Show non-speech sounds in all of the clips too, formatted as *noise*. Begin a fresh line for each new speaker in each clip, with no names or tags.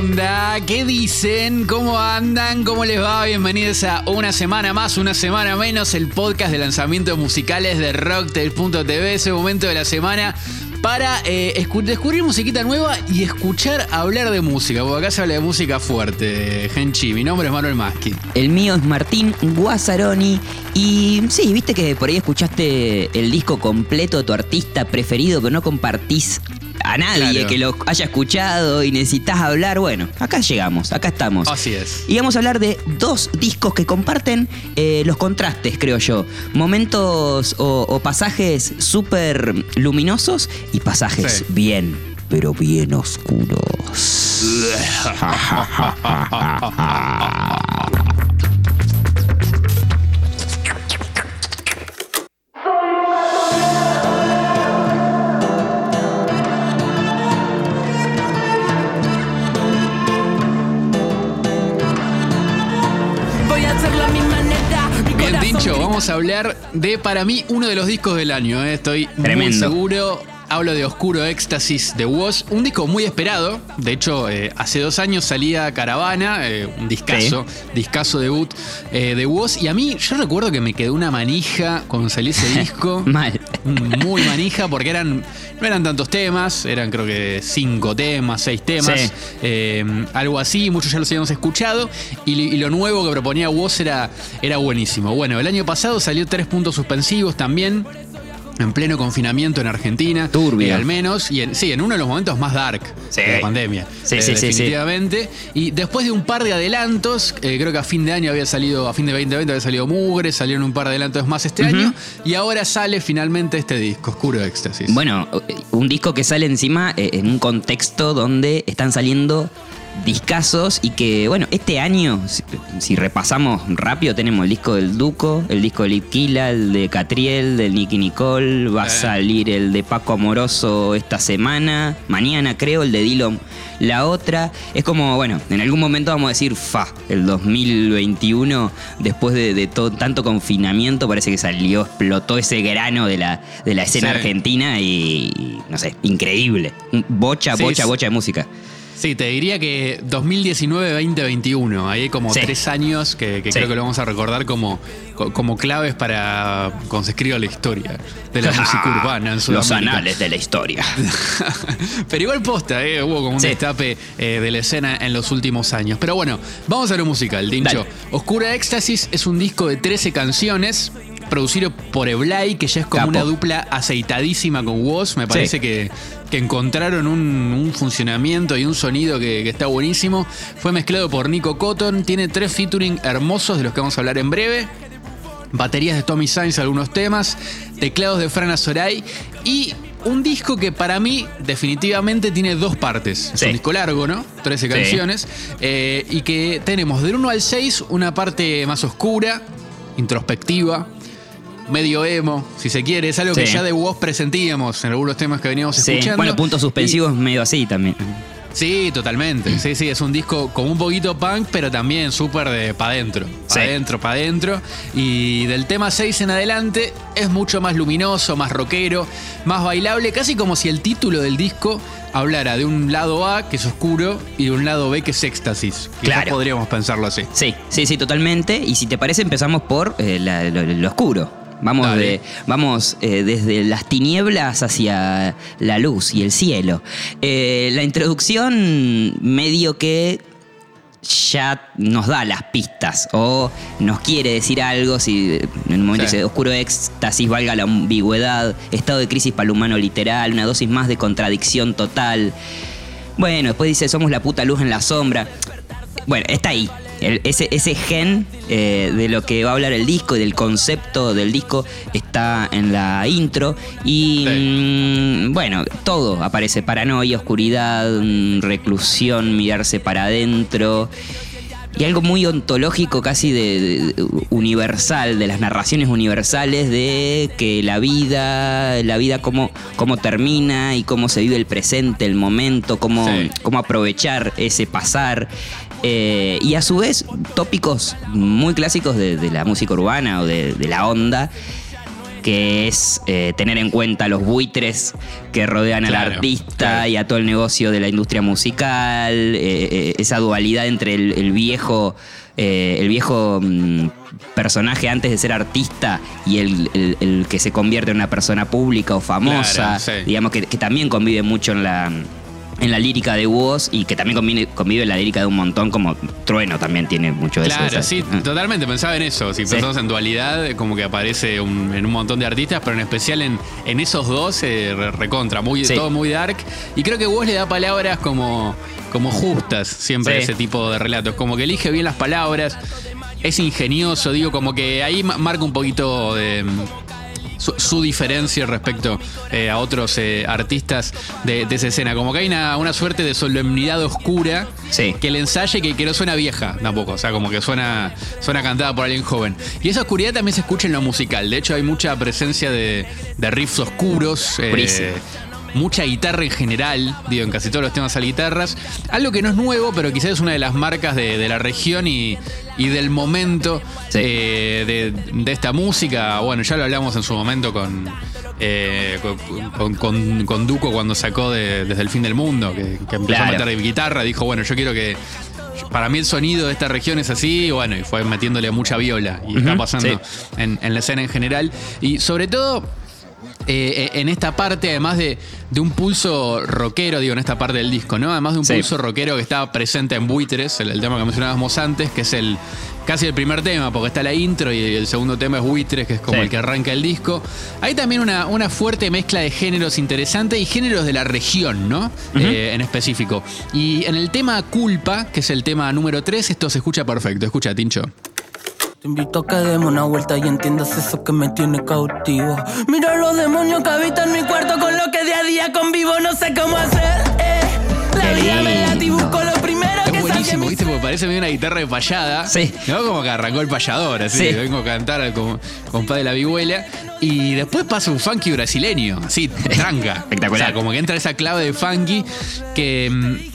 onda? ¿Qué dicen? ¿Cómo andan? ¿Cómo les va? Bienvenidos a una semana más, una semana menos, el podcast de lanzamientos musicales de Rocktail.tv, ese momento de la semana para eh, descubrir musiquita nueva y escuchar hablar de música, porque acá se habla de música fuerte, Genchi. Mi nombre es Manuel Maschi.
El mío es Martín Guazzaroni. Y sí, viste que por ahí escuchaste el disco completo de tu artista preferido, pero no compartís a nadie que lo haya escuchado y necesitas hablar, bueno, acá llegamos, acá estamos.
Así es.
Y vamos a hablar de dos discos que comparten eh, los contrastes, creo yo. Momentos o, pasajes súper luminosos y pasajes bien, pero bien oscuros. *laughs* *laughs*
vamos a hablar de, para mí, uno de los discos del año. ¿eh? Estoy muy seguro. Hablo de Oscuro Éxtasis de Woz, un disco muy esperado. De hecho, eh, hace dos años salía Caravana, eh, un discazo, discazo debut de Woz. Y a mí, yo recuerdo que me quedó una manija cuando salió ese *laughs* disco.
Mal.
Muy manija, porque eran, no eran tantos temas, eran creo que cinco temas, seis temas, algo así. Muchos ya los habíamos escuchado. Y, lo nuevo que proponía Woz era, era buenísimo. Bueno, el año pasado salió tres puntos suspensivos también en pleno confinamiento en Argentina.
Turbia.
al menos. Y en, sí, en uno de los momentos más dark de la pandemia.
Sí, eh, sí, sí,
definitivamente. Y después de un par de adelantos, eh, creo que a fin de año había salido, a fin de 2020 había salido Mugre, salieron un par de adelantos más este año. Y ahora sale finalmente este disco, Oscuro Éxtasis.
Bueno, un disco que sale encima eh, en un contexto donde están saliendo discazos y que, bueno, este año, si, repasamos rápido, tenemos el disco del Duco, el disco de Litquila, el de Catriel, del Nicky Nicole, va a eh. salir el de Paco Amoroso esta semana, mañana creo, el de Dillon la otra. Es como, bueno, en algún momento vamos a decir, fa, el 2021, después de, todo, tanto confinamiento, parece que salió, explotó ese grano de la, de la escena argentina y, no sé, increíble. Bocha, bocha, bocha de música.
Sí, te diría que 2019-2021, ahí hay como tres años que, creo que lo vamos a recordar como, como claves para cuando se escriba la historia de la *laughs* música urbana en
Los anales de la historia. *laughs*
Pero igual posta, ¿eh? hubo como un destape eh, de la escena en los últimos años. Pero bueno, vamos a lo musical, Dincho. Oscura Éxtasis es un disco de 13 canciones producido por Eblay, que ya es como una dupla aceitadísima con Woz. Me parece que, que, encontraron un, funcionamiento y un sonido que, está buenísimo. Fue mezclado por Nico Cotton. Tiene tres featuring hermosos de los que vamos a hablar en breve. Baterías de Tommy Sainz, algunos temas. Teclados de Fran Azoray. Y un disco que para mí definitivamente tiene dos partes. Es un disco largo, ¿no? 13 canciones. Eh, y que tenemos del 1 al 6 una parte más oscura, introspectiva, medio emo, si se quiere. Es algo que ya de vos presentíamos en algunos temas que veníamos escuchando.
Bueno, puntos suspensivos medio así también.
Sí, totalmente. Sí, sí, es un disco con un poquito punk, pero también súper de pa' adentro. Pa' adentro, pa' adentro. Y del tema 6 en adelante es mucho más luminoso, más rockero, más bailable, casi como si el título del disco hablara de un lado A, que es oscuro, y de un lado B, que es éxtasis. Claro. podríamos pensarlo así.
Sí, sí, sí, totalmente. Y si te parece, empezamos por eh, lo oscuro. Vamos, de, vamos eh, desde las tinieblas hacia la luz y el cielo. Eh, la introducción medio que ya nos da las pistas o nos quiere decir algo, si en un momento dice oscuro éxtasis, valga la ambigüedad, estado de crisis para el humano literal, una dosis más de contradicción total. Bueno, después dice somos la puta luz en la sombra. Bueno, está ahí, ese, ese gen eh, de lo que va a hablar el disco y del concepto del disco está en la intro. Y mm, bueno, todo aparece: paranoia, oscuridad, mm, reclusión, mirarse para adentro. Y algo muy ontológico, casi de, universal, de las narraciones universales de que la vida, la vida cómo, cómo termina y cómo se vive el presente, el momento, cómo, cómo aprovechar ese pasar. Eh, y a su vez, tópicos muy clásicos de, la música urbana o de, la onda. que es eh, tener en cuenta los buitres que rodean al artista y a todo el negocio de la industria musical, eh, eh, esa dualidad entre el, viejo, el viejo mm, personaje antes de ser artista y el, que se convierte en una persona pública o famosa, digamos que también convive mucho en la en la lírica de Woz y que también convive, en la lírica de un montón, como Trueno también tiene mucho de
eso. Claro, sí, ah. totalmente, pensaba en eso. Si pensamos en dualidad, como que aparece en un montón de artistas, pero en especial en, en esos dos, eh, recontra, muy, todo muy dark. Y creo que Woz le da palabras como, como justas siempre a ese tipo de relatos, como que elige bien las palabras. Es ingenioso, digo, como que ahí marca un poquito de, su, diferencia respecto eh, a otros eh, artistas de, esa escena. Como que hay una, suerte de solemnidad oscura que le ensaye que, que no suena vieja tampoco. O sea, como que suena, suena cantada por alguien joven. Y esa oscuridad también se escucha en lo musical. De hecho, hay mucha presencia de, riffs oscuros. Eh, mucha guitarra en general, digo, en casi todos los temas hay guitarras. Algo que no es nuevo, pero quizás es una de las marcas de, la región y, del momento eh, de, esta música. Bueno, ya lo hablamos en su momento con, eh, con, Duco cuando sacó Desde el fin del mundo, que, empezó a meter guitarra. Dijo, bueno, yo quiero que para mí el sonido de esta región es así, y bueno, y fue metiéndole mucha viola, y está pasando en, en, la escena en general. Y sobre todo, eh, en esta parte, además de, un pulso rockero, digo, en esta parte del disco, ¿no? Además de un pulso rockero que está presente en Buitres, el, tema que mencionábamos antes, que es el casi el primer tema, porque está la intro y el segundo tema es Buitres, que es como el que arranca el disco. Hay también una, una, fuerte mezcla de géneros interesante y géneros de la región, ¿no? Eh, en específico. Y en el tema Culpa, que es el tema número 3, esto se escucha perfecto. Escucha, Tincho.
Te invito a que demos una vuelta y entiendas eso que me tiene cautivo. Mira los demonios que habitan mi cuarto con lo que día a día convivo, no sé cómo hacer. Eh. La vida me la busco lo primero
es buenísimo, ¿viste? Porque parece medio una guitarra de payada.
Sí.
¿No? Como que arrancó el payador, así. Vengo a cantar con compadre de la vihuela. Y después pasa un funky brasileño, así, tranca.
Espectacular.
O sea, como que entra esa clave de funky que mm,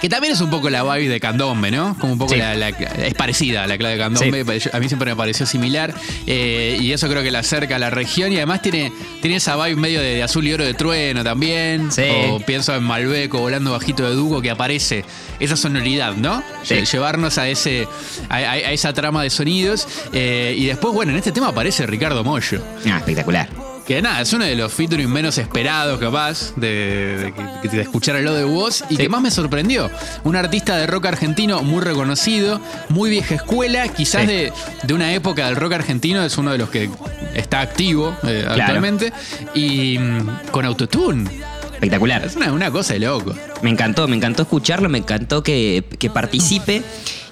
que también es un poco la vibe de Candombe, ¿no? Como un poco la, es parecida a la clave de Candombe. A mí siempre me pareció similar. Eh, y eso creo que la acerca a la región. Y además tiene, tiene esa vibe medio de, azul y oro de trueno también. O pienso en Malbeco volando bajito de Dugo que aparece esa sonoridad, ¿no? Llevarnos a ese a, esa trama de sonidos. Eh, y después, bueno, en este tema aparece Ricardo Mollo.
Ah, espectacular.
Que nada, es uno de los featuring menos esperados, capaz, de, escuchar el lo de voz y que más me sorprendió. Un artista de rock argentino muy reconocido, muy vieja escuela, quizás de, una época del rock argentino, es uno de los que está activo eh, actualmente, y mm, con autotune.
Espectacular.
Es una, cosa de loco.
Me encantó, me encantó escucharlo, me encantó que, que participe.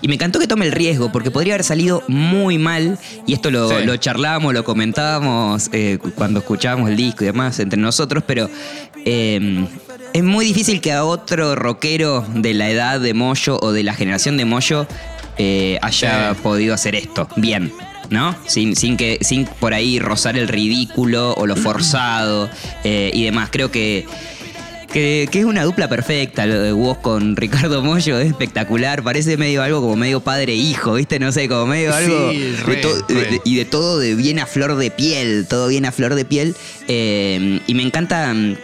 Y me encantó que tome el riesgo, porque podría haber salido muy mal. Y esto lo, lo charlábamos, lo comentábamos eh, cuando escuchábamos el disco y demás entre nosotros, pero em, es muy difícil que a otro rockero de la edad de Moyo o de la generación de Moyo eh, haya podido hacer esto bien. ¿no? Sin, sin, que, sin por ahí rozar el ridículo o lo *clears throat* forzado eh, y demás. Creo que que, es una dupla perfecta, lo de vos con Ricardo Mollo es espectacular, parece medio algo como medio padre-hijo, ¿viste? No sé, como medio algo... y de todo de bien a flor de piel, todo bien a flor de piel. Eh, y me encanta, mm,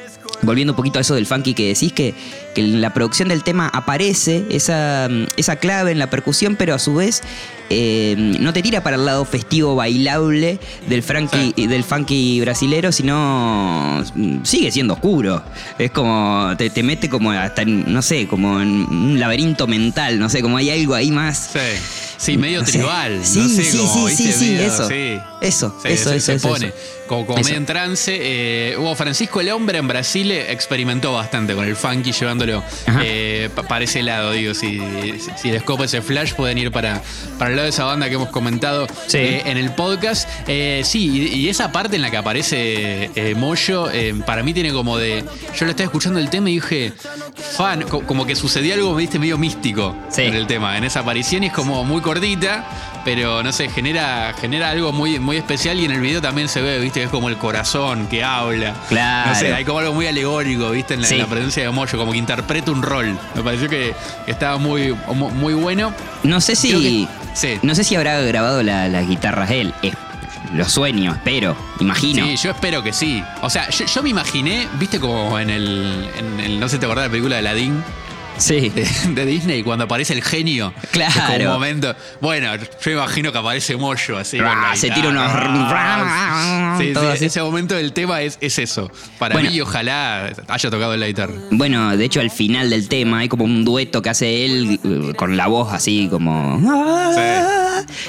volviendo un poquito a eso del funky que decís, que, que en la producción del tema aparece esa, mm, esa clave en la percusión, pero a su vez eh, no te tira para el lado festivo bailable del, del funky brasilero, sino mm, sigue siendo oscuro. Es como, te, mete como hasta, no sé, como en un laberinto mental, no sé, como hay algo ahí más...
Sí. Sí, medio tribal.
Sí,
no sé,
sí, sí, sí, sí, eso. Eso, eso, eso,
se pone como, como medio en trance. Eh, Francisco el Hombre en Brasil experimentó bastante con el funky, llevándolo eh, para ese lado, digo. Si, si les copa ese flash, pueden ir para, para el lado de esa banda que hemos comentado eh, en el podcast. Eh, sí, y, esa parte en la que aparece Moyo, para mí tiene como de. Yo lo estaba escuchando el tema y dije, fan, como que sucedió algo, viste, medio místico en el tema. En esa aparición y es como muy cortita, pero no sé, genera, genera algo muy, muy especial y en el video también se ve, viste, es como el corazón que habla.
Claro.
No sé, hay como algo muy alegórico, viste, en la, presencia de Moyo, como que interpreta un rol. Me pareció que, estaba muy, muy bueno.
No sé si. No sé si habrá grabado las guitarras él. lo sueño, espero, imagino.
Sí, yo espero que sí. O sea, yo, yo me imaginé, viste como en el, en el- no sé, te acordás de la película de Aladdin
Sí.
de, de Disney cuando aparece el genio.
Claro.
Es un momento. Bueno, yo imagino que aparece Moyo así.
Se tira unos-
Sí, sí,
todo así.
ese momento del tema es, es eso. Para
Bueno.
mí, ojalá haya tocado la guitarra.
Bueno, de hecho al final del tema hay como un dueto que hace él eh, con la voz así como...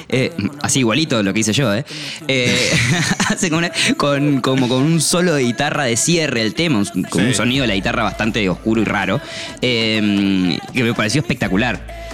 Eh, así igualito lo que hice yo, ¿eh? Eh, *laughs* hace una- con, como con un solo de guitarra de cierre el tema, con
Sí.
un sonido de la guitarra bastante oscuro y raro, eh, que me pareció espectacular.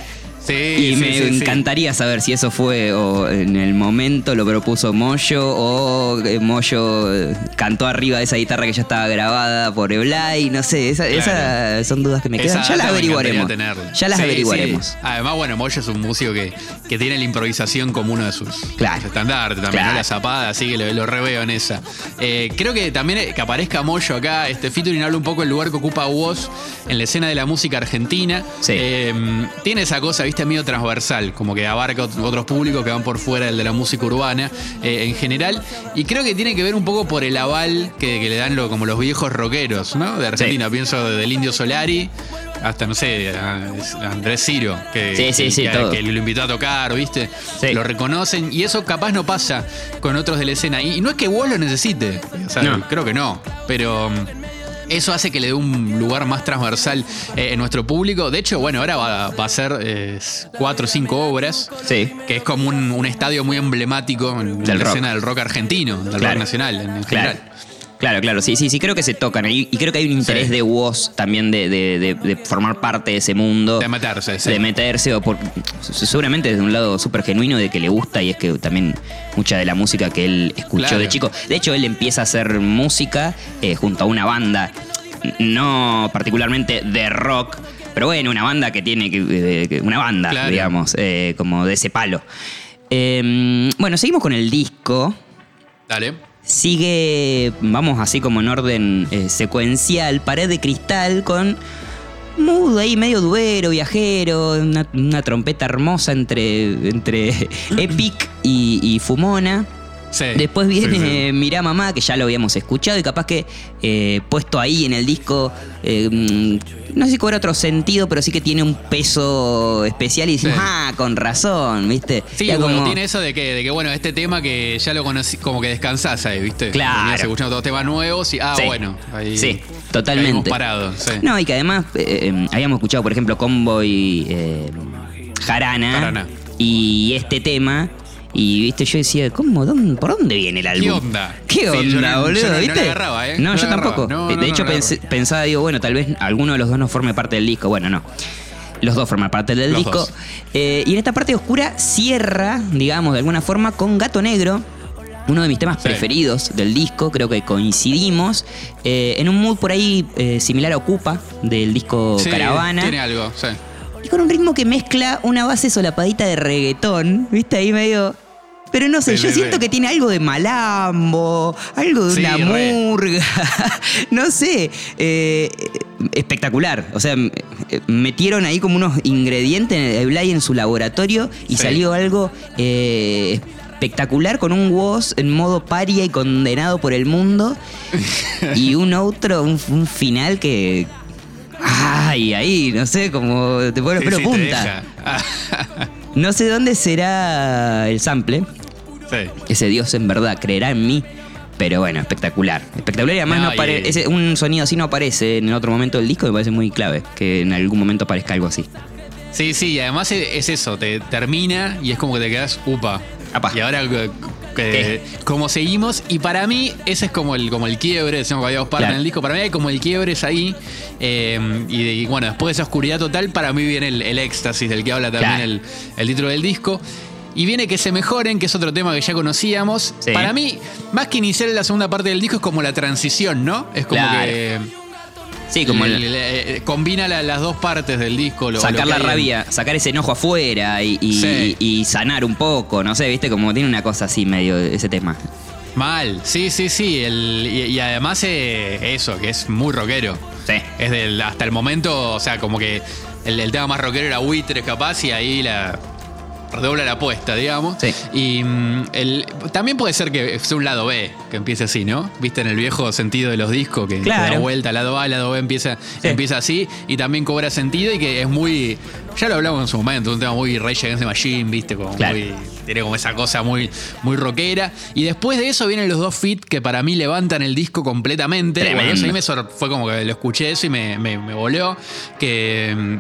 Sí,
Y
sí,
me
sí,
encantaría saber si eso fue o en el momento lo propuso Moyo o eh, Moyo eh, cantó arriba de esa guitarra que ya estaba grabada por Eblay, no sé,
Claro.
esas son dudas que me quedan.
Esa
Ya las averiguaremos. Ya las averiguaremos.
Además, bueno, Moyo es un músico que, que tiene la improvisación como uno de sus
Claro.
sus estandartes también,
Claro.
¿no? la zapada, así que lo, lo reveo en esa. Eh, creo que también eh, que aparezca Moyo acá, este featuring habla un poco del lugar que ocupa Woz en la escena de la música argentina.
Sí.
Eh, tiene esa cosa, viste, medio transversal, como que abarca ot- otros públicos que van por fuera del de la música urbana eh, en general. Y creo que tiene que ver un poco por el aval que, que le dan lo- como los viejos rockeros, ¿no? De Argentina. Pienso del Indio Solari hasta, no sé, Andrés Ciro, que,
Sí, sí, sí,
que,
todo.
que lo invitó a tocar, ¿viste?
Sí.
Lo reconocen y eso capaz no pasa con otros de la escena. Y, y no es que vos lo necesite, o sea,
No.
creo que no, pero... Eso hace que le dé un lugar más transversal eh, en nuestro público. De hecho, bueno, ahora va, va a ser eh, cuatro o cinco obras,
Sí.
que es como un, un estadio muy emblemático en
Del
la
rock.
escena del rock argentino, del
Claro.
rock nacional en, general.
Claro, claro, sí, sí, sí, creo que se tocan. Y, y creo que hay un interés
Sí.
de Woz también de, de- de- de formar parte de ese mundo.
De meterse, sí.
de meterse, o por, seguramente desde un lado súper genuino de que le gusta y es que también mucha de la música que él escuchó
Claro.
de chico. De hecho, él empieza a hacer música eh, junto a una banda, no particularmente de rock, pero bueno, una banda que tiene que. eh, una banda,
Claro.
digamos, eh, como de ese palo. Eh, bueno, seguimos con el disco.
Dale.
Sigue, vamos así como en orden eh, secuencial, pared de cristal con mudo ahí, medio duero, viajero, una, una trompeta hermosa entre, entre *laughs* Epic y, y Fumona.
Sí.
Después viene
Sí, sí.
eh, Mirá Mamá, que ya lo habíamos escuchado y capaz que eh, puesto ahí en el disco, eh, mm, no sé si cobra otro sentido, pero sí que tiene un peso especial y decimos, ah, con razón, ¿viste?
Sí,
Ya como-
tiene eso de que, de que, bueno, este tema que ya lo conocí, como que descansás ahí, ¿viste?
Claro.
Venías escuchando todos temas nuevos y, ah, bueno, ahí.
Sí, totalmente.
parado.
No, y que además eh, habíamos escuchado, por ejemplo, Convoy Jarana,
Jarana.
y este tema. Y viste, yo decía, ¿cómo? ¿Dónde- ¿Por dónde viene el álbum?
¿Qué onda?
¿Qué
Sí,
onda,
yo no-
boludo?
yo no- no
¿Viste?
agarraba, ¿eh?
No, yo
agarraba.
tampoco. De hecho, pensé- pensaba, digo, bueno, tal vez alguno de los dos no forme parte del disco. Bueno, no. Los dos forman parte del
Los
disco. Eh, y en esta parte oscura cierra, digamos, de alguna forma, con Gato Negro. Uno de mis temas
Sí.
preferidos del disco, creo que coincidimos. eh, en un mood por ahí eh, similar a Ocupa, del disco
Sí,
Caravana.
Tiene algo, sí.
Y con un ritmo que mezcla una base solapadita de reggaetón, ¿viste? Ahí medio. Pero no sé, yo siento que tiene algo de malambo, algo de
Sí,
una
re.
murga. *laughs* no sé. eh, espectacular. O sea, metieron ahí como unos ingredientes de Blay en su laboratorio y
Sí.
salió algo eh, espectacular con un Woz en modo paria y condenado por el mundo. *laughs* y un otro, un, un final que. Ay, ahí, no sé, como te pone los
Sí,
punta. *laughs* No sé dónde será el sample.
Sí.
Ese Dios en verdad creerá en mí. Pero bueno, espectacular. Espectacular y además
No,
no apare-
y-
ese- un sonido así no aparece en otro momento del disco. Me parece muy clave que en algún momento aparezca algo así.
Sí, sí, y además es es eso, te termina y es como que te quedas, upa.
Apa.
Y ahora, como seguimos, y para mí ese es como el, como el quiebre, decíamos que había dos partes
Claro.
en el disco, para mí hay como el quiebre es ahí, eh, y, y bueno, después de esa oscuridad total, para mí viene el, el éxtasis del que habla también
Claro.
el, el título del disco. Y viene que se mejoren, que es otro tema que ya conocíamos.
Sí.
Para mí, más que iniciar la segunda parte del disco, es como la transición, ¿no? Es como
Claro.
que
Sí, como
le-
el-
le- eh, combina la- las dos partes del disco. lo-
sacar
lo
la
en-
rabia, sacar ese enojo afuera y, y-
Sí.
y sanar un poco. No sé, viste, como tiene una cosa así medio ese tema.
Mal, sí, sí, sí. el- y, y además eh, eso, que es muy rockero.
Sí.
Es del, hasta el momento, o sea, como que el, el tema más rockero era Buitres capaz y ahí la, redobla la apuesta, digamos.
Sí.
Y mm, el, también puede ser que sea un lado B, que empiece así, ¿no? Viste en el viejo sentido de los discos, que
Claro.
da vuelta, lado A, lado B empieza, empieza así, y también cobra sentido y que es muy. Ya lo hablamos en su momento, un tema muy Rage Against the Machine, viste, como
Claro.
muy. Tiene como esa cosa muy, muy rockera. Y después de eso vienen los dos feat que para mí levantan el disco completamente.
Tremendo.
Bueno, eso a mí me fue como que lo escuché eso y me, me, me voló. Que.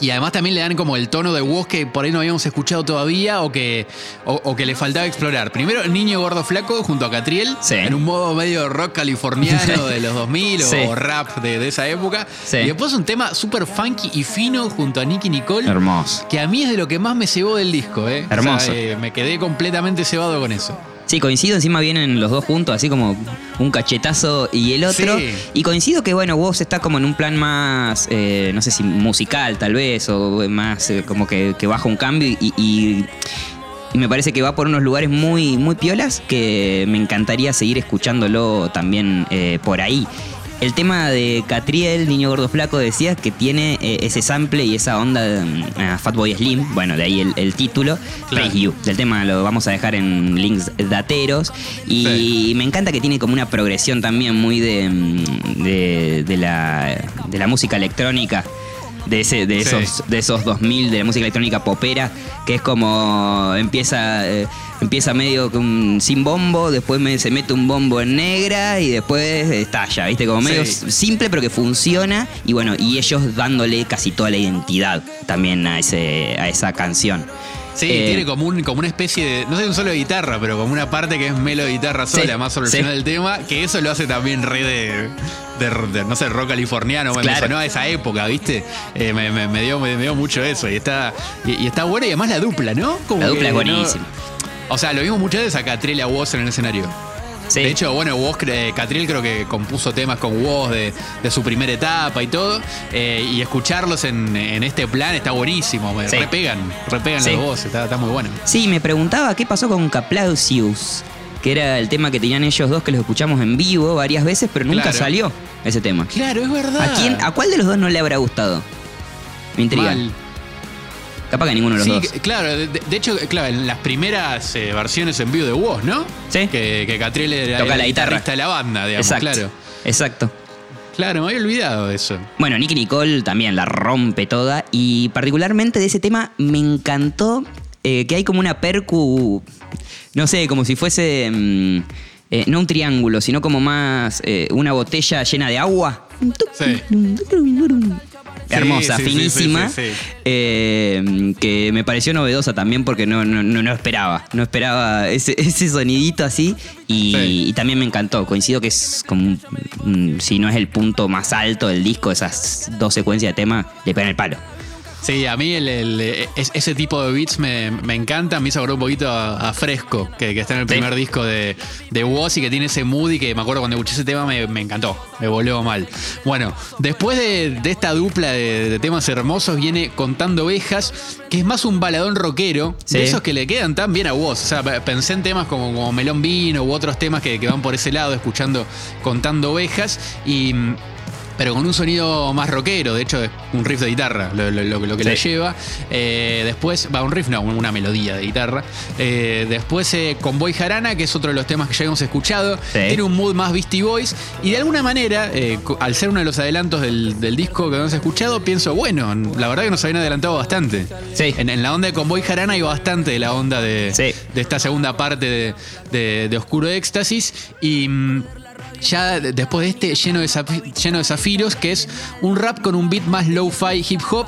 Y además también le dan como el tono de voz que por ahí no habíamos escuchado todavía o que, o, o que le faltaba explorar. Primero, el niño gordo flaco junto a Catriel,
Sí.
en un modo medio rock californiano *laughs* de los 2000 o, rap de, de esa época.
Sí.
Y después un tema súper funky y fino junto a Nicky Nicole.
Hermoso.
Que a mí es de lo que más me cebó del disco, ¿eh? O sea,
Hermoso.
eh, me quedé completamente cebado con eso.
Sí, coincido, encima vienen los dos juntos, así como un cachetazo y el otro.
Sí.
Y coincido que, bueno, vos está como en un plan más, eh, no sé si musical tal vez, o más eh, como que, que baja un cambio y, y- y me parece que va por unos lugares muy, muy piolas que me encantaría seguir escuchándolo también eh, por ahí. El tema de Catriel, Niño Gordo Flaco, decías que tiene eh, ese sample y esa onda de mm, a Fatboy Slim, bueno, de ahí el, el título,
Claro.
Praise You. Del tema lo vamos a dejar en links dateros. Y
Sí.
me encanta que tiene como una progresión también muy de, mm, de, de la, de la música electrónica. De, ese, de,
Sí.
esos, de esos 2000 de la música electrónica popera, que es como empieza, eh, empieza medio con- sin bombo, después me- se mete un bombo en negra y después estalla, ¿viste? Como medio
Sí.
simple pero que funciona y bueno, y ellos dándole casi toda la identidad también a, ese, a esa canción.
Sí,
Eh,
tiene como, un, como una especie de. No sé un solo de guitarra, pero como una parte que es melo de guitarra sola,
Sí,
más sobre el
sí.
final del tema, que eso lo hace también re de. de- de, no sé, rock californiano. Me- Me
Claro.
sonó a esa época, ¿viste? Eh, me, me- me dio, me, dio mucho eso. Y está, y, y está bueno. Y además la dupla, ¿no? Como
La dupla
que
es
no-
buenísima.
o sea, lo vimos muchas veces a Catriel y a Woz en el escenario.
Sí.
De hecho, bueno, Woz, cre- Catriel creo que compuso temas con Woz de, de su primera etapa y todo. eh, y escucharlos en, en este plan está buenísimo. Me
Sí.
repegan, repegan
Sí.
los voz, está, está muy bueno.
Sí, me preguntaba qué pasó con Caplausius, que era el tema que tenían ellos dos que los escuchamos en vivo varias veces, pero nunca
Claro.
salió ese tema.
Claro, es verdad.
¿A quién, a cuál de los dos no le habrá gustado? Me intriga.
Mal.
Capaz que ninguno de los
Sí,
dos.
claro, de, de hecho, claro, en las primeras eh, versiones en vivo de Woz, ¿no?
Sí.
Que, que Catriel era
Toca
el
la guitarra.
guitarrista de la banda, digamos,
Exacto.
claro.
Exacto.
Claro, me había olvidado de eso.
Bueno, Nicky Nicole también la rompe toda y particularmente de ese tema me encantó eh, que hay como una percu, no sé, como si fuese mm, eh, no un triángulo, sino como más eh, una botella llena de agua.
Sí.
Hermosa,
Sí, sí, sí,
finísima,
sí,
eh, que me pareció novedosa también porque no, no, no, no esperaba, no esperaba ese, *laughs* ese sonidito así y,
Sí.
y también me encantó, coincido que es como, si no es el punto más alto del disco, esas dos secuencias de tema le pegan el palo.
Sí, a mí el- el- es- ese tipo de beats me, me encanta. Me hizo acordar un poquito a, a Fresco, que, que está en el
Sí.
primer disco de, de Woz y que tiene ese mood y que me acuerdo cuando escuché ese tema me, me encantó, me volvió mal. Bueno, después de, de esta dupla de, de temas hermosos viene Contando Ovejas, que es más un baladón rockero,
Sí.
de esos que le quedan tan bien a Woz. O sea, pensé en temas como, como Melón Vino u otros temas que, que van por ese lado, escuchando Contando Ovejas y... pero con un sonido más rockero, de hecho es un riff de guitarra lo, lo- lo- lo que
Sí.
le lleva. Eh, después, va, un riff no, una melodía de guitarra. Eh, después eh, con Boy Jarana, que es otro de los temas que ya hemos escuchado,
Sí.
tiene un mood más Beastie Boys y de alguna manera, eh, al ser uno de los adelantos del, del disco que hemos escuchado, pienso, bueno, la verdad que nos habían adelantado bastante.
Sí.
En, en la onda de Convoy Jarana hay bastante de la onda de, esta segunda parte de, de- de Oscuro Éxtasis. Y mm, ya de- después de este, lleno de, lleno de zafiros, que es un rap con un beat más low-fi hip hop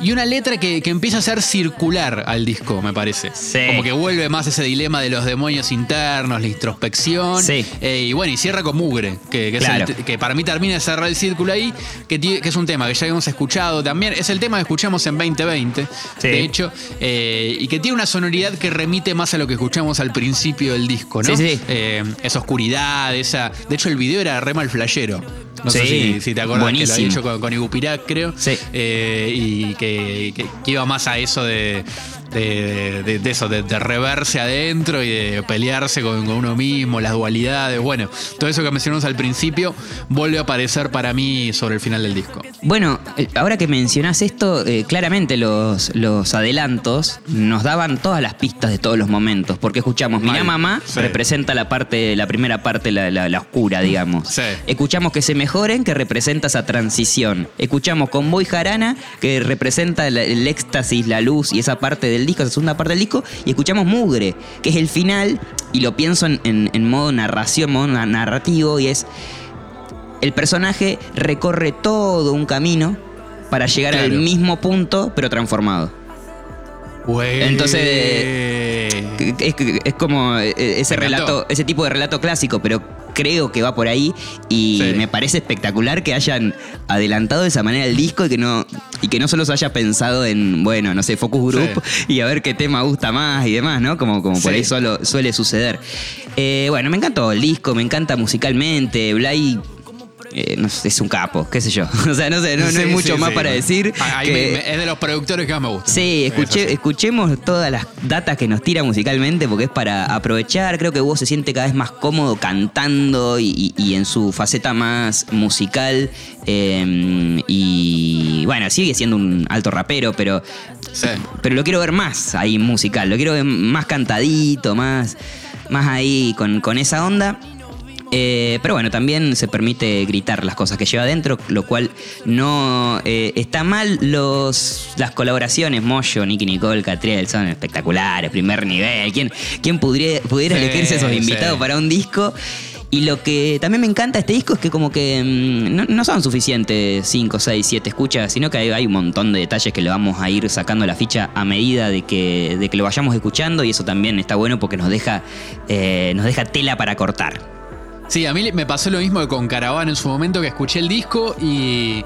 y una letra que, que empieza a ser circular al disco, me parece.
Sí.
Como que vuelve más ese dilema de los demonios internos, la introspección.
Sí.
Eh, y bueno, y cierra con Mugre, que, que es
Claro.
el te- que para mí termina de cerrar el círculo ahí, que, es un tema que ya habíamos escuchado también. Es el tema que escuchamos en 2020,
Sí.
de hecho, eh, y que tiene una sonoridad que remite más a lo que escuchamos al principio del disco, ¿no?
Sí, sí.
Eh, esa oscuridad, esa. De hecho, el video era re mal flashero. No sé si, si te acuerdas que lo había hecho con, con Ibupirac, creo.
Sí.
Eh, y que, que- que iba más a eso de, de, eso, de, reverse adentro y de pelearse con, uno mismo, las dualidades, bueno, todo eso que mencionamos al principio vuelve a aparecer para mí sobre el final del disco.
Bueno, eh, ahora que mencionás esto, eh, claramente los, los adelantos nos daban todas las pistas de todos los momentos, porque escuchamos Mira Mamá, representa la parte, la primera parte, la, la, oscura, digamos. Escuchamos que se mejoren, que representa esa transición. Escuchamos con Boy Jarana, que representa el éxtasis, la luz y esa parte del disco, esa segunda parte del disco, y escuchamos Mugre, que es el final, y lo pienso en, modo narración, modo narrativo, y es el personaje recorre todo un camino para llegar al mismo punto, pero transformado. Entonces es, como eh, ese relato, ese tipo de relato clásico, pero creo que va por ahí y me parece espectacular que hayan adelantado de esa manera el disco y que no y que no solo se haya pensado en, bueno, no sé, focus group y a ver qué tema gusta más y demás, ¿no? Como, como por ahí solo, suele suceder. Eh, bueno, me encantó el disco, me encanta musicalmente. Blay eh, es un capo, qué sé yo. *laughs* o sea, no sé, no, hay mucho más para decir.
Ah, es de los productores que más me gusta.
Sí, escuché, escuchemos todas las datas que nos tira musicalmente porque es para aprovechar. Creo que vos se siente cada vez más cómodo cantando y, en su faceta más musical. Em, y bueno, sigue siendo un alto rapero, pero, pero lo quiero ver más ahí musical. Lo quiero ver más cantadito, más, más ahí con, con esa onda. Eh, pero bueno, también se permite gritar las cosas que lleva adentro, lo cual no eh, está mal. Los, las colaboraciones, Moyo, Nicky Nicole, Catriel, son espectaculares, primer nivel. ¿Quién, quién pudiera, pudiera elegirse esos invitados para un disco? Y lo que también me encanta de este disco es que como que mm, no, son suficientes 5, 6, 7 escuchas, sino que hay, un montón de detalles que le vamos a ir sacando la ficha a medida de que, de que lo vayamos escuchando y eso también está bueno porque nos deja, eh, nos deja tela para cortar.
Sí, a mí me pasó lo mismo con Caravana en su momento que escuché el disco y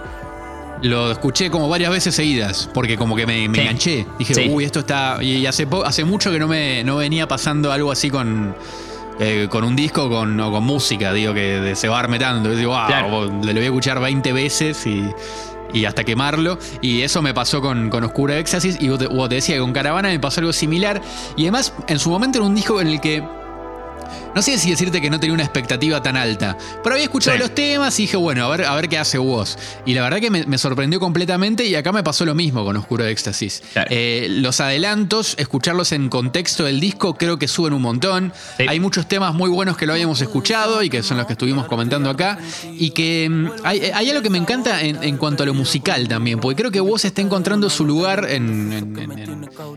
lo escuché como varias veces seguidas, porque como que me, enganché. Dije, uy, esto está. Y hace, hace mucho que no me no venía pasando algo así con. Eh, con un disco con, o con música, digo, que de cebarme tanto. Y digo, wow, lo voy a escuchar 20 veces y, hasta quemarlo. Y eso me pasó con, con Oscura Éxtasis. Y vos te decía que con Caravana me pasó algo similar. Y además, en su momento era un disco en el que no sé si decirte que no tenía una expectativa tan alta, pero había escuchado los temas y dije, bueno, a ver, a ver qué hace vos. Y la verdad que me, sorprendió completamente y acá me pasó lo mismo con Oscuro de Éxtasis. Eh, los adelantos, escucharlos en contexto del disco, creo que suben un montón. Hay muchos temas muy buenos que lo habíamos escuchado y que son los que estuvimos comentando acá. Y que mm, hay, algo que me encanta en, cuanto a lo musical también, porque creo que vos está encontrando su lugar en,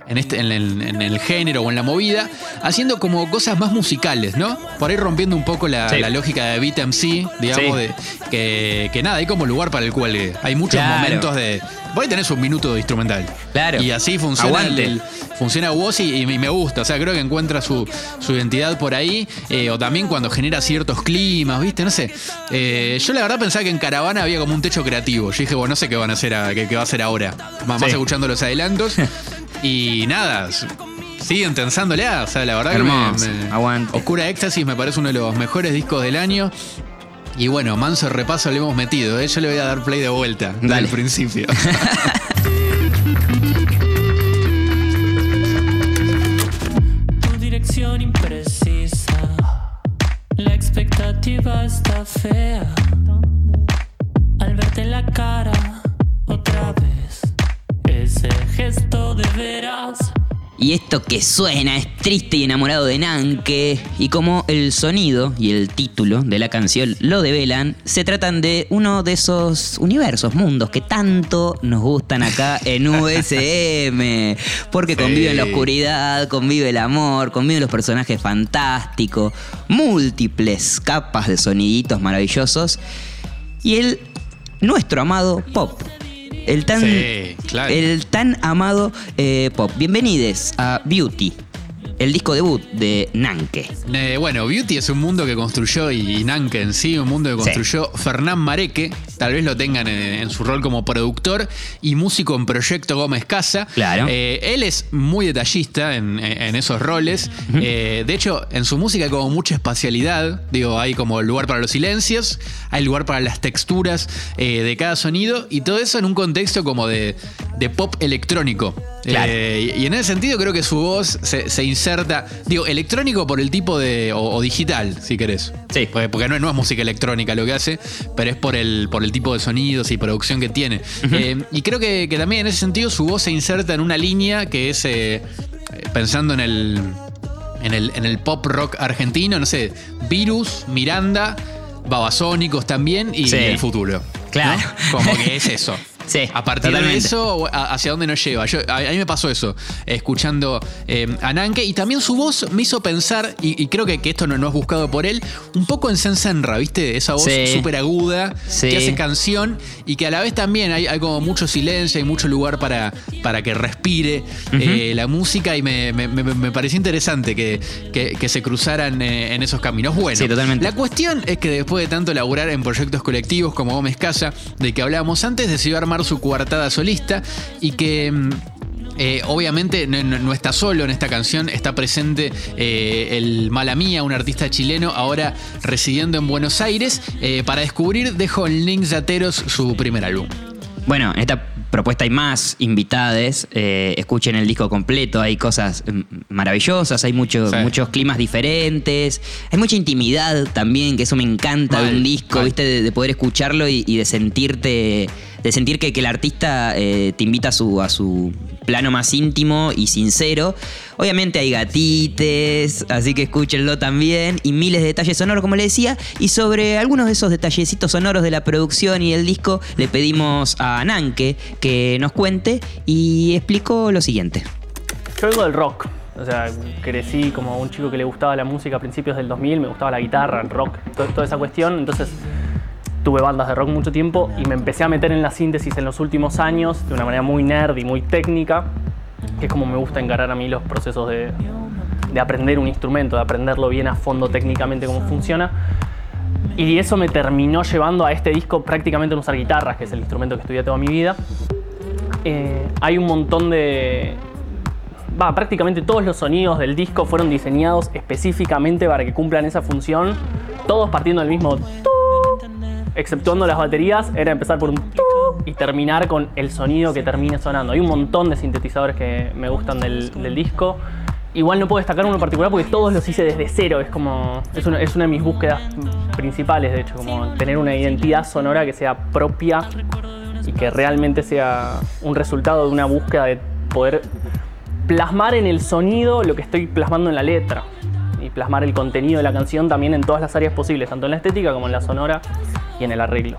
este, en el género o en la movida, haciendo como cosas más musicales, ¿no? Por ahí rompiendo un poco la, lógica de Beat MC, digamos, de, que, nada, hay como lugar para el cual Hay muchos momentos de. Vos ahí tenés un minuto de instrumental.
Claro.
Y así funciona el, funciona y, me gusta. O sea, creo que encuentra su, identidad por ahí. Eh, o también cuando genera ciertos climas, ¿viste? No sé. Eh, yo la verdad pensaba que en Caravana había como un techo creativo. Yo dije, bueno, no sé qué van a hacer qué, va a hacer ahora. Más, más escuchando los adelantos. *laughs* y nada, siguen tensándole a. O sea, la verdad que me, Oscura Éxtasis me parece uno de los mejores discos del año. Y bueno, manso repaso le hemos metido. ¿eh? Yo le voy a dar play de vuelta desde el principio. *laughs*
esto que suena es triste y enamorado de Nanke. Y como el sonido y el título de la canción lo develan, se tratan de uno de esos universos, mundos que tanto nos gustan acá en *laughs* USM. Porque convive la oscuridad, convive el amor, conviven los personajes fantásticos, múltiples capas de soniditos maravillosos. Y el nuestro amado pop el tan, el tan amado eh, pop. Bienvenidos a Beauty, el disco debut de Nanke.
Eh, bueno, Beauty es un mundo que construyó, y, Nanke en sí, un mundo que construyó Fernán Mareque, tal vez lo tengan en, su rol como productor y músico en Proyecto Gómez Casa.
Claro.
Eh, él es muy detallista en, esos roles. Eh, de hecho, en su música hay como mucha espacialidad. Digo, hay como lugar para los silencios, hay lugar para las texturas de cada sonido y todo eso en un contexto como de de pop electrónico.
Claro.
Eh, y en ese sentido creo que su voz se, se inserta, digo, electrónico por el tipo de, o, o digital, si querés.
Sí.
Porque, porque no, no es música electrónica lo que hace, pero es por el, por el tipo de sonidos y producción que tiene. Eh, y creo que, que también en ese sentido su voz se inserta en una línea que es, eh, pensando en el, en, el, en el pop rock argentino, no sé, Virus, Miranda, Babasónicos también y
Sí.
el futuro.
Claro.
¿no? Como que *laughs* es eso.
Sí,
A partir de eso, ¿hacia dónde nos lleva? Yo, a, mí me pasó eso, escuchando eh, a Nanke, y también su voz me hizo pensar, y, y creo que, que esto no, no es buscado por él, un poco en Sensenra, ¿viste? Esa voz
Sí.
súper aguda,
Sí.
que hace canción, y que a la vez también hay, hay como mucho silencio, hay mucho lugar para, para que respire eh, la música, y me, me- me- me pareció interesante que, que- que se cruzaran eh, en esos caminos. Bueno,
Sí, totalmente.
la cuestión es que después de tanto laburar en proyectos colectivos como Gómez Casa, de que hablábamos antes, decidió armar su coartada solista y que. mm, eh, obviamente no, está solo en esta canción, está presente eh, el Mala Mía, un artista chileno, ahora residiendo en Buenos Aires, eh, para descubrir dejó en Links Ateros su primer álbum.
Bueno, en esta propuesta hay más invitades. eh, escuchen el disco completo, hay cosas mm, maravillosas, hay mucho-
Sí.
muchos climas diferentes, hay mucha intimidad también, que eso me encanta de un disco,
mal.
¿viste? De, de poder escucharlo y, y de sentirte. De sentir que, el artista eh, te invita a su, a su plano más íntimo y sincero. Obviamente hay gatites, así que escúchenlo también. Y miles de detalles sonoros, como le decía. Y sobre algunos de esos detallecitos sonoros de la producción y el disco, le pedimos a Nanke que nos cuente y explicó lo siguiente.
Yo vengo del rock. O sea, crecí como un chico que le gustaba la música a principios del 2000, me gustaba la guitarra, el rock, to- toda esa cuestión. Entonces tuve bandas de rock mucho tiempo y me empecé a meter en la síntesis en los últimos años de una manera muy nerd y muy técnica, que es como me gusta encarar a mí los procesos de, de aprender un instrumento, de aprenderlo bien a fondo técnicamente cómo funciona. Y eso me terminó llevando a este disco prácticamente en usar guitarras, que es el instrumento que estudié toda mi vida. Eh, hay un montón de, va, prácticamente todos los sonidos del disco fueron diseñados específicamente para que cumplan esa función, todos partiendo del mismo exceptuando las baterías, era empezar por un y terminar con el sonido que termine sonando. Hay un montón de sintetizadores que me gustan del, disco. Igual no puedo destacar uno en particular porque todos los hice desde cero. Es como. Es una, es una de mis búsquedas principales, de hecho, como tener una identidad sonora que sea propia y que realmente sea un resultado de una búsqueda de poder plasmar en el sonido lo que estoy plasmando en la letra plasmar el contenido de la canción también en todas las áreas posibles, tanto en la estética como en la sonora y en el arreglo.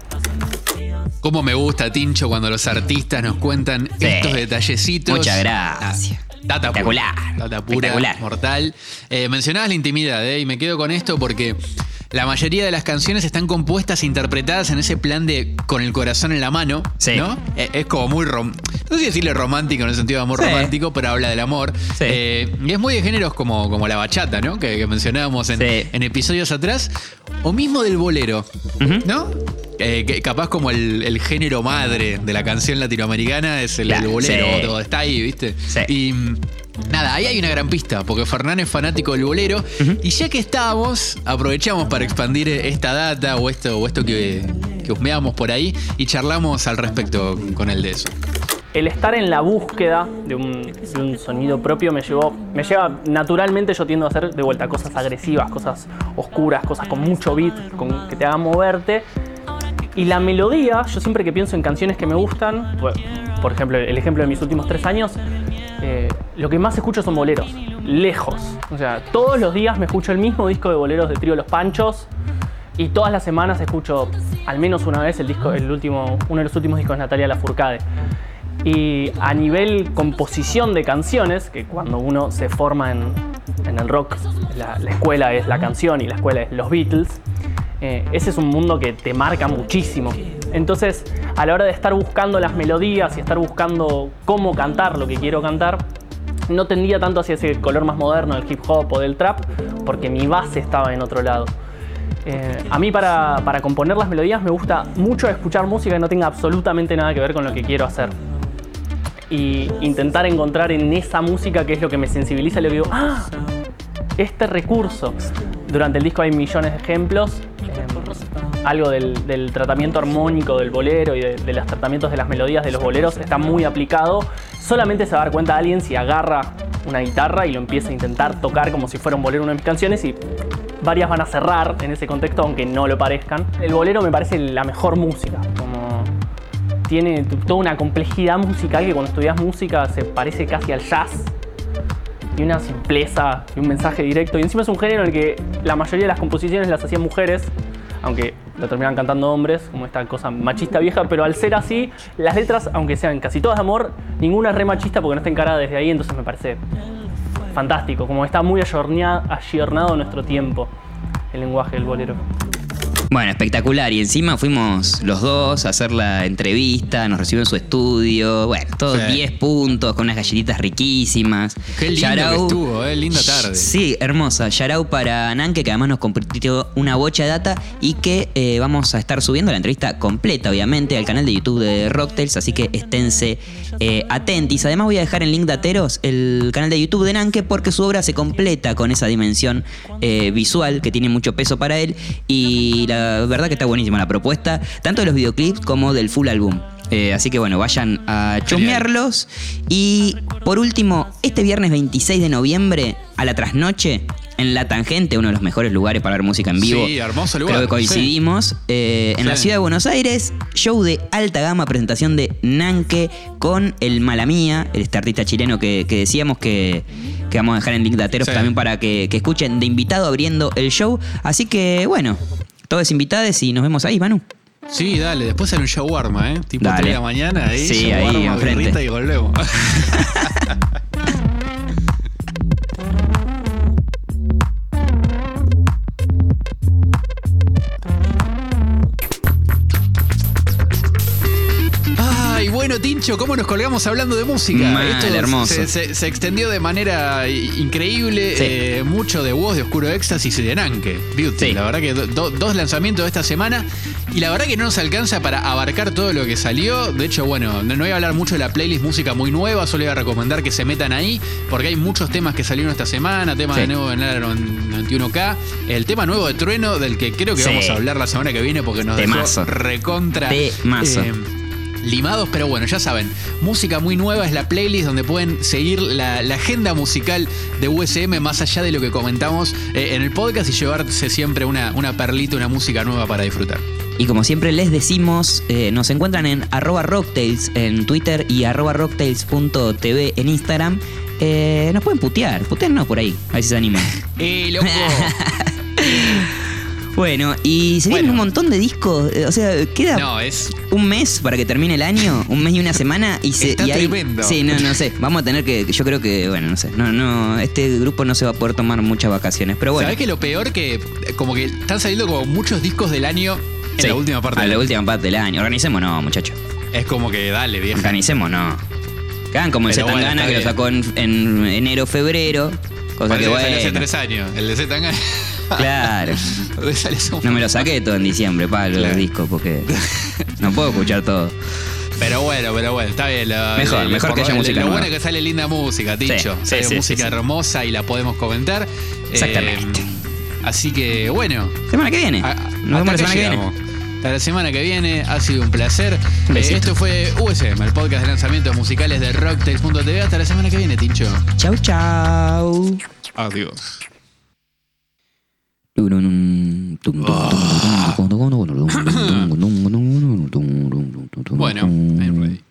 Cómo me gusta, Tincho, cuando los artistas nos cuentan
Sí.
estos detallecitos.
Muchas gracias.
Ah, Data
Espectacular.
pura. Data pura,
Espectacular.
mortal. Eh, mencionabas la intimidad, ¿eh? y me quedo con esto porque la mayoría de las canciones están compuestas e interpretadas en ese plan de con el corazón en la mano.
Sí.
¿no? Eh, es como muy. rom- no sé si decirle romántico en el sentido de amor
Sí.
romántico, pero habla del amor.
Sí.
Eh, y es muy de géneros como, como la bachata, ¿no? Que, que mencionábamos en, episodios atrás. O mismo del bolero. ¿no? Eh, que capaz como el, el género madre de la canción latinoamericana es el, bolero, todo está ahí, ¿viste?
Sí.
Y nada, ahí hay una gran pista, porque Fernán es fanático del bolero. Y ya que estábamos, aprovechamos para expandir esta data o esto, o esto que, que husmeamos por ahí y charlamos al respecto con él de eso.
El estar en la búsqueda de un, de un sonido propio me llevó, me lleva naturalmente yo tiendo a hacer de vuelta cosas agresivas, cosas oscuras, cosas con mucho beat, con, que te hagan moverte. Y la melodía, yo siempre que pienso en canciones que me gustan, por ejemplo, el ejemplo de mis últimos tres años, eh, lo que más escucho son boleros, lejos. O sea, todos los días me escucho el mismo disco de boleros de Trío Los Panchos y todas las semanas escucho al menos una vez el disco, el último, uno de los últimos discos de Natalia Lafourcade. Y a nivel composición de canciones, que cuando uno se forma en, el rock, la, la escuela es la canción y la escuela es los Beatles, eh, ese es un mundo que te marca muchísimo. Entonces, a la hora de estar buscando las melodías y estar buscando cómo cantar lo que quiero cantar, no tendía tanto hacia ese color más moderno del hip hop o del trap, porque mi base estaba en otro lado. Eh, a mí para, para componer las melodías me gusta mucho escuchar música que no tenga absolutamente nada que ver con lo que quiero hacer. Y intentar encontrar en esa música que es lo que me sensibiliza, lo que digo, ah, este recurso. Durante el disco hay millones de ejemplos. Algo del, tratamiento armónico del bolero y de, los tratamientos de las melodías de los boleros está muy aplicado. Solamente se va a dar cuenta alguien si agarra una guitarra y lo empieza a intentar tocar como si fuera un bolero una de mis canciones y varias van a cerrar en ese contexto aunque no lo parezcan. El bolero me parece la mejor música, como tiene toda una complejidad musical que cuando estudias música se parece casi al jazz y una simpleza y un mensaje directo. Y encima es un género en el que la mayoría de las composiciones las hacían mujeres, aunque lo terminan cantando hombres, como esta cosa machista vieja, pero al ser así, las letras, aunque sean casi todas de amor, ninguna es re machista porque no está encarada desde ahí, entonces me parece fantástico, como está muy ayornado nuestro tiempo el lenguaje del bolero.
Bueno, espectacular. Y encima fuimos los dos a hacer la entrevista, nos recibió en su estudio. Bueno, todos 10 puntos con unas galletitas riquísimas.
Qué lindo que estuvo, eh, linda tarde.
Sí, hermosa. Yarau para Nanke, que además nos compartió una bocha de data y que eh, vamos a estar subiendo la entrevista completa, obviamente, al canal de YouTube de Rocktails, así que esténse eh, atentis. Además voy a dejar en link de Ateros el canal de YouTube de Nanke porque su obra se completa con esa dimensión eh, visual que tiene mucho peso para él y la la verdad que está buenísima la propuesta, tanto de los videoclips como del full álbum. Eh, así que bueno, vayan a chusmearlos. Y por último, este viernes 26 de noviembre, a la trasnoche, en La Tangente, uno de los mejores lugares para ver música en vivo.
Sí, hermoso lugar.
Creo que coincidimos. Eh, en la ciudad de Buenos Aires, show de alta gama, presentación de Nanke con el Malamía, este artista chileno que, decíamos que, vamos a dejar en link de Ateros también para que, que escuchen de invitado abriendo el show. Así que bueno, todos invitados y nos vemos ahí, Manu.
Sí, dale, después sale un shawarma, ¿eh? Tipo 3 de la mañana, ahí,
sí, ahí enfrente.
y volvemos. *laughs* bueno, Tincho, ¿cómo nos colgamos hablando de música?
Mal, Esto hermoso.
Se, extendió de manera increíble. Eh, mucho de voz de Oscuro Éxtasis y de Nanke. Beauty. La verdad que dos lanzamientos de esta semana. Y la verdad que no nos alcanza para abarcar todo lo que salió. De hecho, bueno, no, voy a hablar mucho de la playlist música muy nueva. Solo voy a recomendar que se metan ahí. Porque hay muchos temas que salieron esta semana. Tema de nuevo en el 91K. El tema nuevo de Trueno, del que creo que vamos a hablar la semana que viene porque nos dejó recontra.
Temazo. Eh,
limados, pero bueno, ya saben, música muy nueva es la playlist donde pueden seguir la, agenda musical de USM más allá de lo que comentamos eh, en el podcast y llevarse siempre una, una perlita, una música nueva para disfrutar.
Y como siempre les decimos, eh, nos encuentran en arroba rocktails en Twitter y arroba rocktails.tv en Instagram. Eh, nos pueden putear, no por ahí, a ver si se animan. *laughs*
¡Eh, loco! *laughs*
Bueno, y se vienen un montón de discos. Eh, o sea, queda un mes para que termine el año, un mes y una semana. Y se,
Está tremendo.
Sí, no, no sé. Vamos a tener que. Yo creo que, bueno, no sé. No, no, este grupo no se va a poder tomar muchas vacaciones. Pero bueno.
¿Sabés que lo peor que. Como que están saliendo como muchos discos del año en la última parte
A la última parte del año. Organicémonos, muchachos.
Es como que dale, vieja.
Organicémonos. Hagan como el Zetangana que lo sacó en, enero, febrero. Cosa que bueno.
hace tres años. El de Zetangana. *laughs*
Claro. *laughs* no me lo saqué todo en diciembre, para los discos, porque *laughs* no puedo escuchar todo.
Pero bueno, pero bueno, está bien.
mejor, mejor que haya música.
Lo bueno es que sale linda música, dicho. sale música hermosa y la podemos comentar.
Exactamente. Eh,
así que bueno.
Semana que viene.
Nos vemos la semana que viene. Hasta la semana que viene, ha sido un placer. Eh, esto fue USM, el podcast de lanzamientos musicales de Rocktails.tv. Hasta la semana que viene, Tincho.
Chau, chau.
Adiós. Bueno, I'm ready.